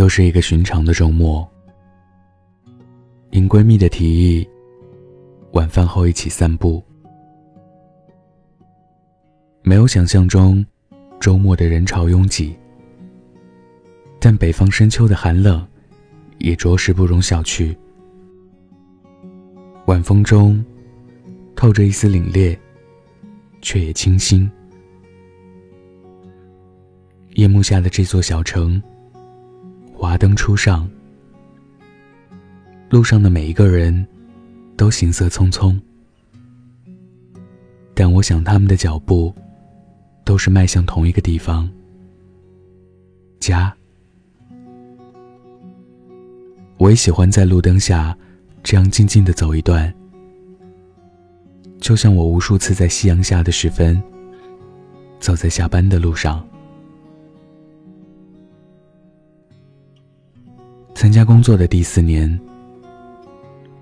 又是一个寻常的周末，应闺蜜的提议，晚饭后一起散步。没有想象中周末的人潮拥挤，但北方深秋的寒冷也着实不容小觑。晚风中透着一丝凛冽，却也清新。夜幕下的这座小城。华灯初上，路上的每一个人都行色匆匆，但我想他们的脚步都是迈向同一个地方——家。我也喜欢在路灯下这样静静的走一段，就像我无数次在夕阳下的时分，走在下班的路上。参加工作的第四年，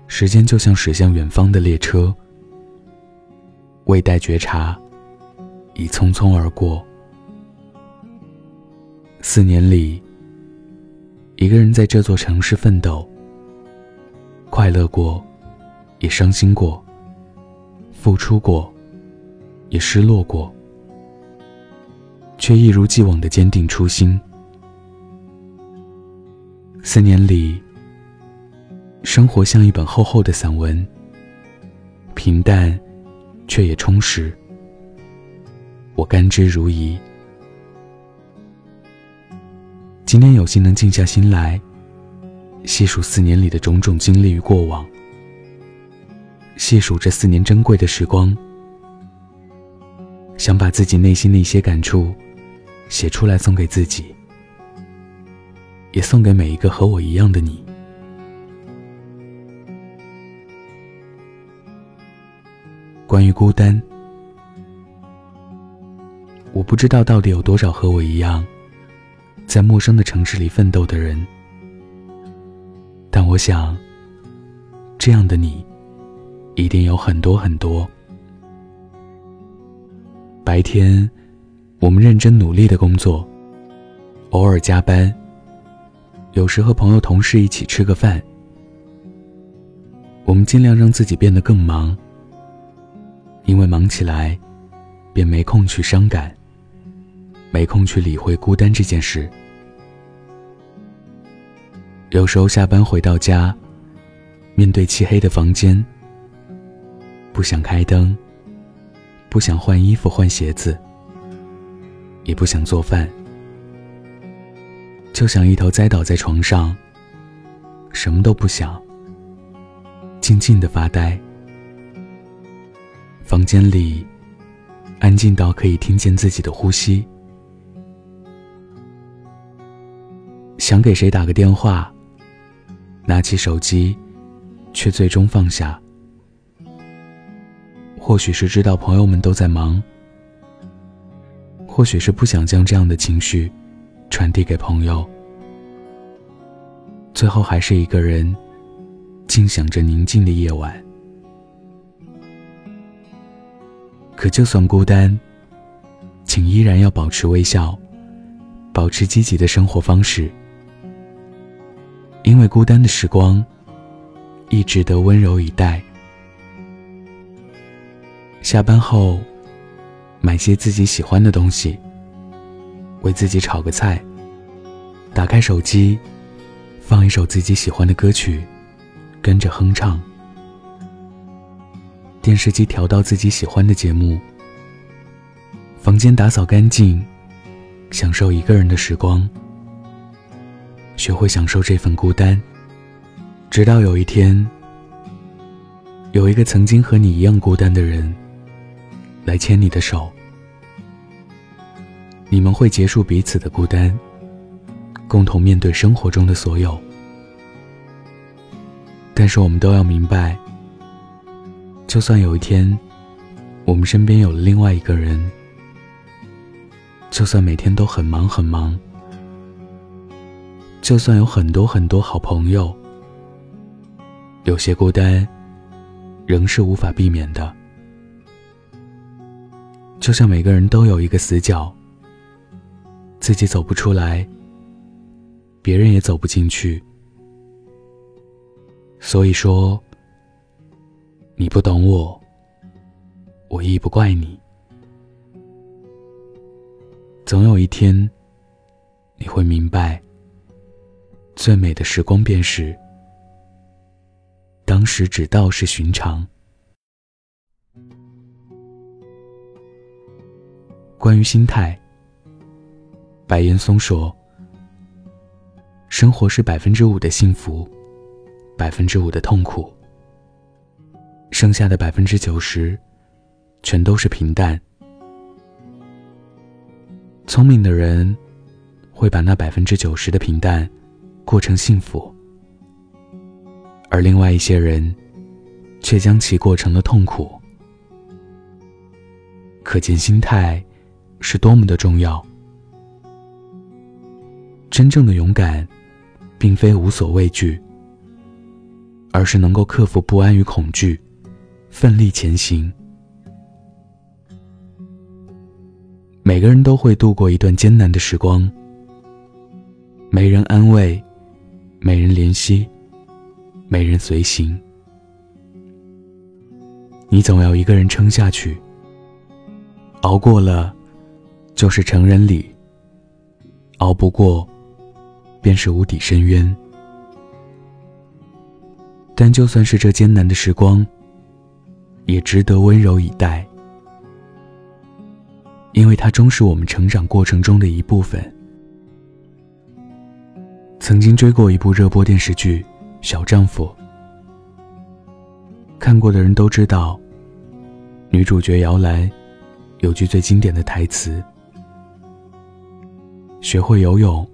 时间就像驶向远方的列车，未待觉察，已匆匆而过。四年里，一个人在这座城市奋斗，快乐过，也伤心过，付出过，也失落过，却一如既往的坚定初心。四年里，生活像一本厚厚的散文，平淡，却也充实。我甘之如饴。今天有幸能静下心来，细数四年里的种种经历与过往，细数这四年珍贵的时光，想把自己内心的一些感触写出来，送给自己。也送给每一个和我一样的你。关于孤单，我不知道到底有多少和我一样，在陌生的城市里奋斗的人，但我想，这样的你，一定有很多很多。白天，我们认真努力的工作，偶尔加班。有时和朋友、同事一起吃个饭，我们尽量让自己变得更忙，因为忙起来，便没空去伤感，没空去理会孤单这件事。有时候下班回到家，面对漆黑的房间，不想开灯，不想换衣服、换鞋子，也不想做饭。就想一头栽倒在床上，什么都不想，静静的发呆。房间里安静到可以听见自己的呼吸。想给谁打个电话，拿起手机，却最终放下。或许是知道朋友们都在忙，或许是不想将这样的情绪。传递给朋友，最后还是一个人，静享着宁静的夜晚。可就算孤单，请依然要保持微笑，保持积极的生活方式，因为孤单的时光，亦值得温柔以待。下班后，买些自己喜欢的东西。为自己炒个菜，打开手机，放一首自己喜欢的歌曲，跟着哼唱。电视机调到自己喜欢的节目，房间打扫干净，享受一个人的时光。学会享受这份孤单，直到有一天，有一个曾经和你一样孤单的人，来牵你的手。你们会结束彼此的孤单，共同面对生活中的所有。但是我们都要明白，就算有一天，我们身边有了另外一个人，就算每天都很忙很忙，就算有很多很多好朋友，有些孤单，仍是无法避免的。就像每个人都有一个死角。自己走不出来，别人也走不进去。所以说，你不懂我，我亦不怪你。总有一天，你会明白，最美的时光便是当时只道是寻常。关于心态，白岩松说：“生活是百分之五的幸福。”百分之五的痛苦，剩下的百分之九十，全都是平淡。聪明的人会把那百分之九十的平淡过成幸福，而另外一些人却将其过成了痛苦。可见心态是多么的重要。真正的勇敢，并非无所畏惧。而是能够克服不安与恐惧，奋力前行。每个人都会度过一段艰难的时光，没人安慰，没人怜惜，没人随行。你总要一个人撑下去，熬过了，就是成人礼；熬不过，便是无底深渊。但就算是这艰难的时光，也值得温柔以待，因为它终是我们成长过程中的一部分。曾经追过一部热播电视剧《小丈夫》，看过的人都知道，女主角姚兰有句最经典的台词：“学会游泳，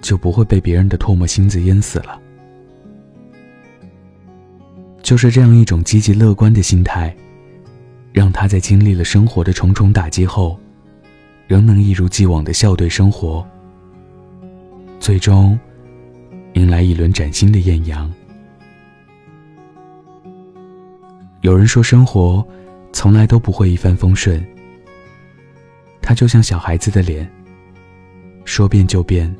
就不会被别人的唾沫星子淹死了。”就是这样一种积极乐观的心态，让他在经历了生活的重重打击后，仍能一如既往的笑对生活，最终迎来一轮崭新的艳阳。有人说，生活从来都不会一帆风顺，它就像小孩子的脸，说变就变。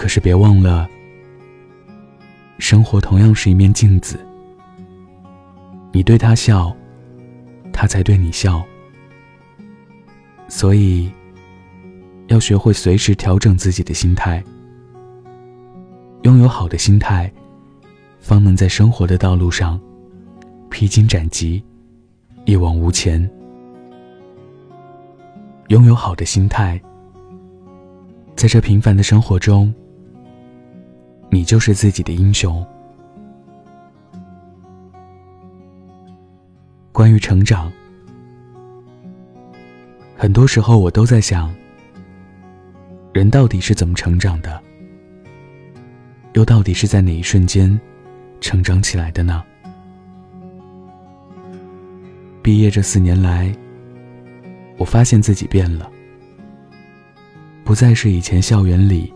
可是别忘了。生活同样是一面镜子，你对他笑，他才对你笑。所以，要学会随时调整自己的心态。拥有好的心态，方能在生活的道路上披荆斩棘，一往无前。拥有好的心态，在这平凡的生活中。你就是自己的英雄。关于成长，很多时候我都在想，人到底是怎么成长的？又到底是在哪一瞬间成长起来的呢？毕业这四年来，我发现自己变了，不再是以前校园里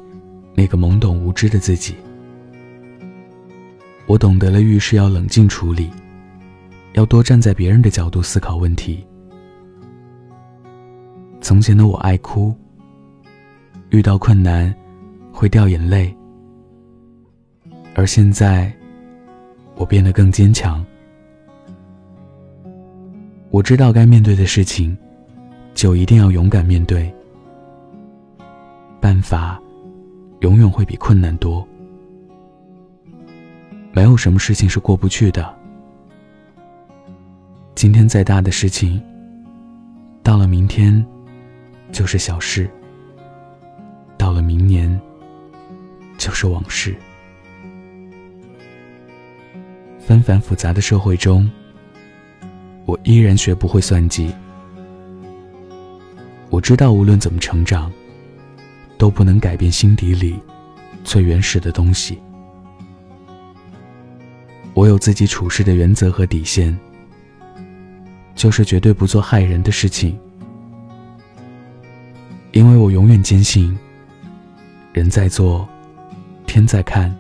那个懵懂无知的自己。我懂得了遇事要冷静处理，要多站在别人的角度思考问题。从前的我爱哭，遇到困难会掉眼泪，而现在我变得更坚强。我知道该面对的事情，就一定要勇敢面对。办法永远会比困难多。没有什么事情是过不去的。今天再大的事情，到了明天就是小事；到了明年就是往事。纷繁复杂的社会中，我依然学不会算计。我知道，无论怎么成长，都不能改变心底里最原始的东西。我有自己处事的原则和底线，就是绝对不做害人的事情，因为我永远坚信，人在做，天在看。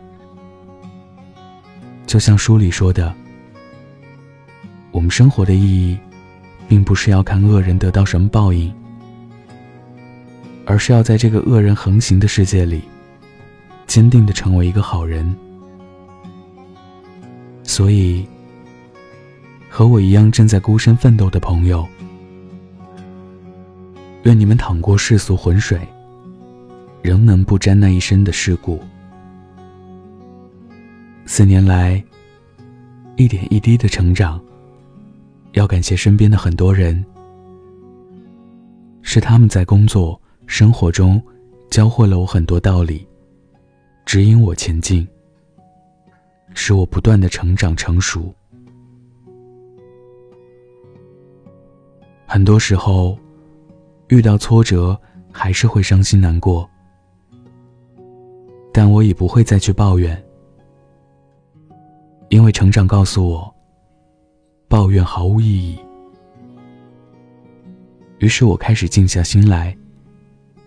就像书里说的，我们生活的意义，并不是要看恶人得到什么报应，而是要在这个恶人横行的世界里，坚定的成为一个好人。所以，和我一样正在孤身奋斗的朋友，愿你们淌过世俗浑水，仍能不沾那一身的世故。四年来，一点一滴的成长，要感谢身边的很多人，是他们在工作、生活中教会了我很多道理，指引我前进，使我不断的成长成熟。很多时候，遇到挫折还是会伤心难过，但我已不会再去抱怨。因为成长告诉我，抱怨毫无意义。于是我开始静下心来，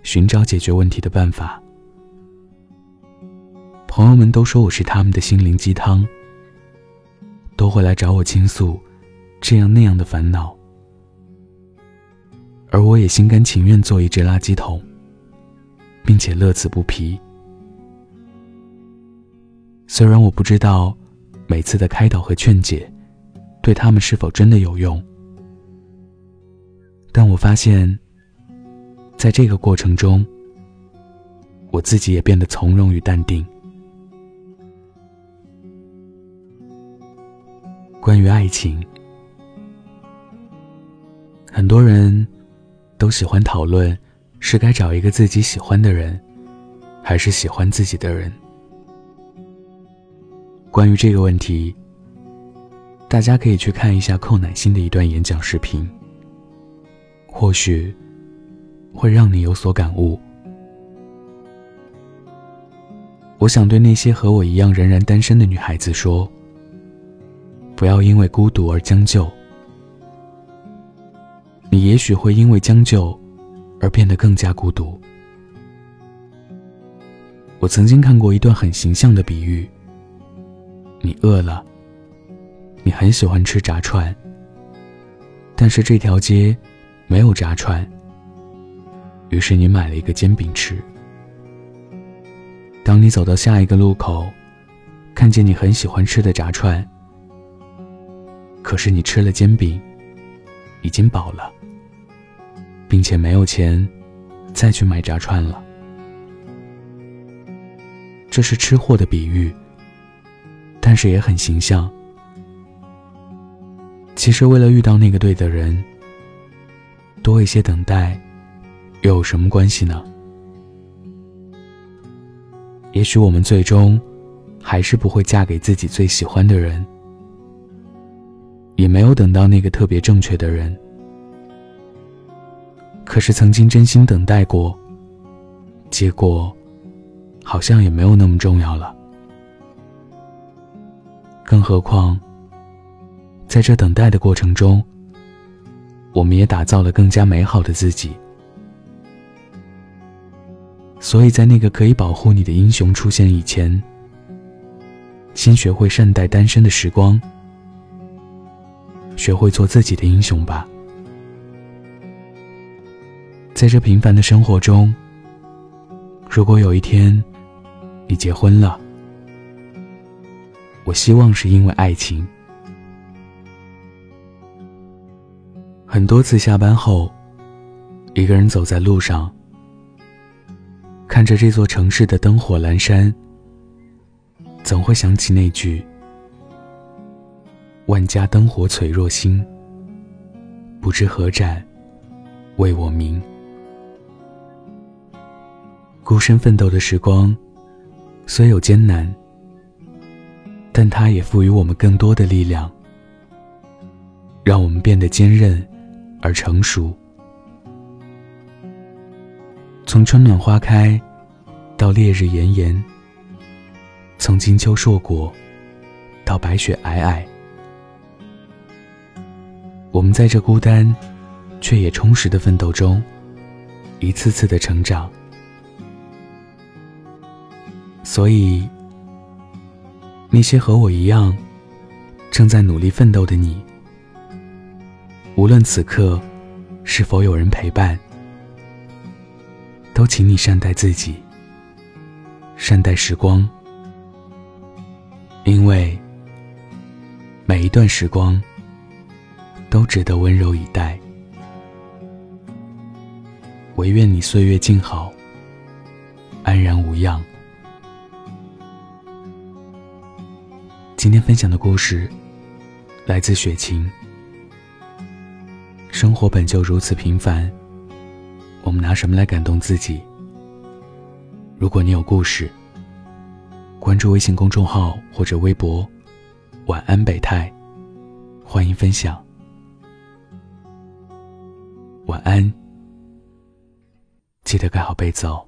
寻找解决问题的办法。朋友们都说我是他们的心灵鸡汤，都会来找我倾诉这样那样的烦恼，而我也心甘情愿做一只垃圾桶，并且乐此不疲。虽然我不知道。每次的开导和劝解，对他们是否真的有用？但我发现，在这个过程中，我自己也变得从容与淡定。关于爱情，很多人都喜欢讨论，是该找一个自己喜欢的人，还是喜欢自己的人。关于这个问题，大家可以去看一下寇乃馨的一段演讲视频，或许会让你有所感悟。我想对那些和我一样仍然单身的女孩子说：不要因为孤独而将就，你也许会因为将就而变得更加孤独。我曾经看过一段很形象的比喻。你饿了，你很喜欢吃炸串，但是这条街没有炸串，于是你买了一个煎饼吃。当你走到下一个路口，看见你很喜欢吃的炸串，可是你吃了煎饼，已经饱了，并且没有钱再去买炸串了。这是吃货的比喻。但是也很形象。其实，为了遇到那个对的人，多一些等待，又有什么关系呢？也许我们最终还是不会嫁给自己最喜欢的人，也没有等到那个特别正确的人。可是，曾经真心等待过，结果好像也没有那么重要了。更何况，在这等待的过程中，我们也打造了更加美好的自己。所以在那个可以保护你的英雄出现以前，先学会善待单身的时光，学会做自己的英雄吧。在这平凡的生活中，如果有一天你结婚了，我希望是因为爱情。很多次下班后，一个人走在路上，看着这座城市的灯火阑珊，总会想起那句“万家灯火璀璨星，不知何盏为我明”。孤身奋斗的时光，虽有艰难。但它也赋予我们更多的力量，让我们变得坚韧而成熟。从春暖花开到烈日炎炎，从金秋硕果到白雪皑皑，我们在这孤单却也充实的奋斗中，一次次的成长。所以。那些和我一样正在努力奋斗的你，无论此刻是否有人陪伴，都请你善待自己，善待时光，因为每一段时光都值得温柔以待。唯愿你岁月静好，安然无恙。今天分享的故事来自雪晴。生活本就如此平凡。我们拿什么来感动自己？如果你有故事，关注微信公众号或者微博“晚安北泰”，欢迎分享。晚安，记得盖好被子哦。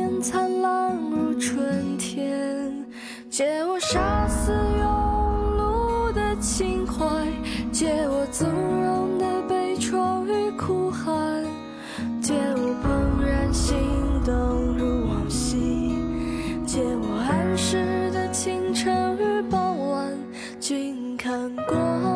而傍晚，君看过。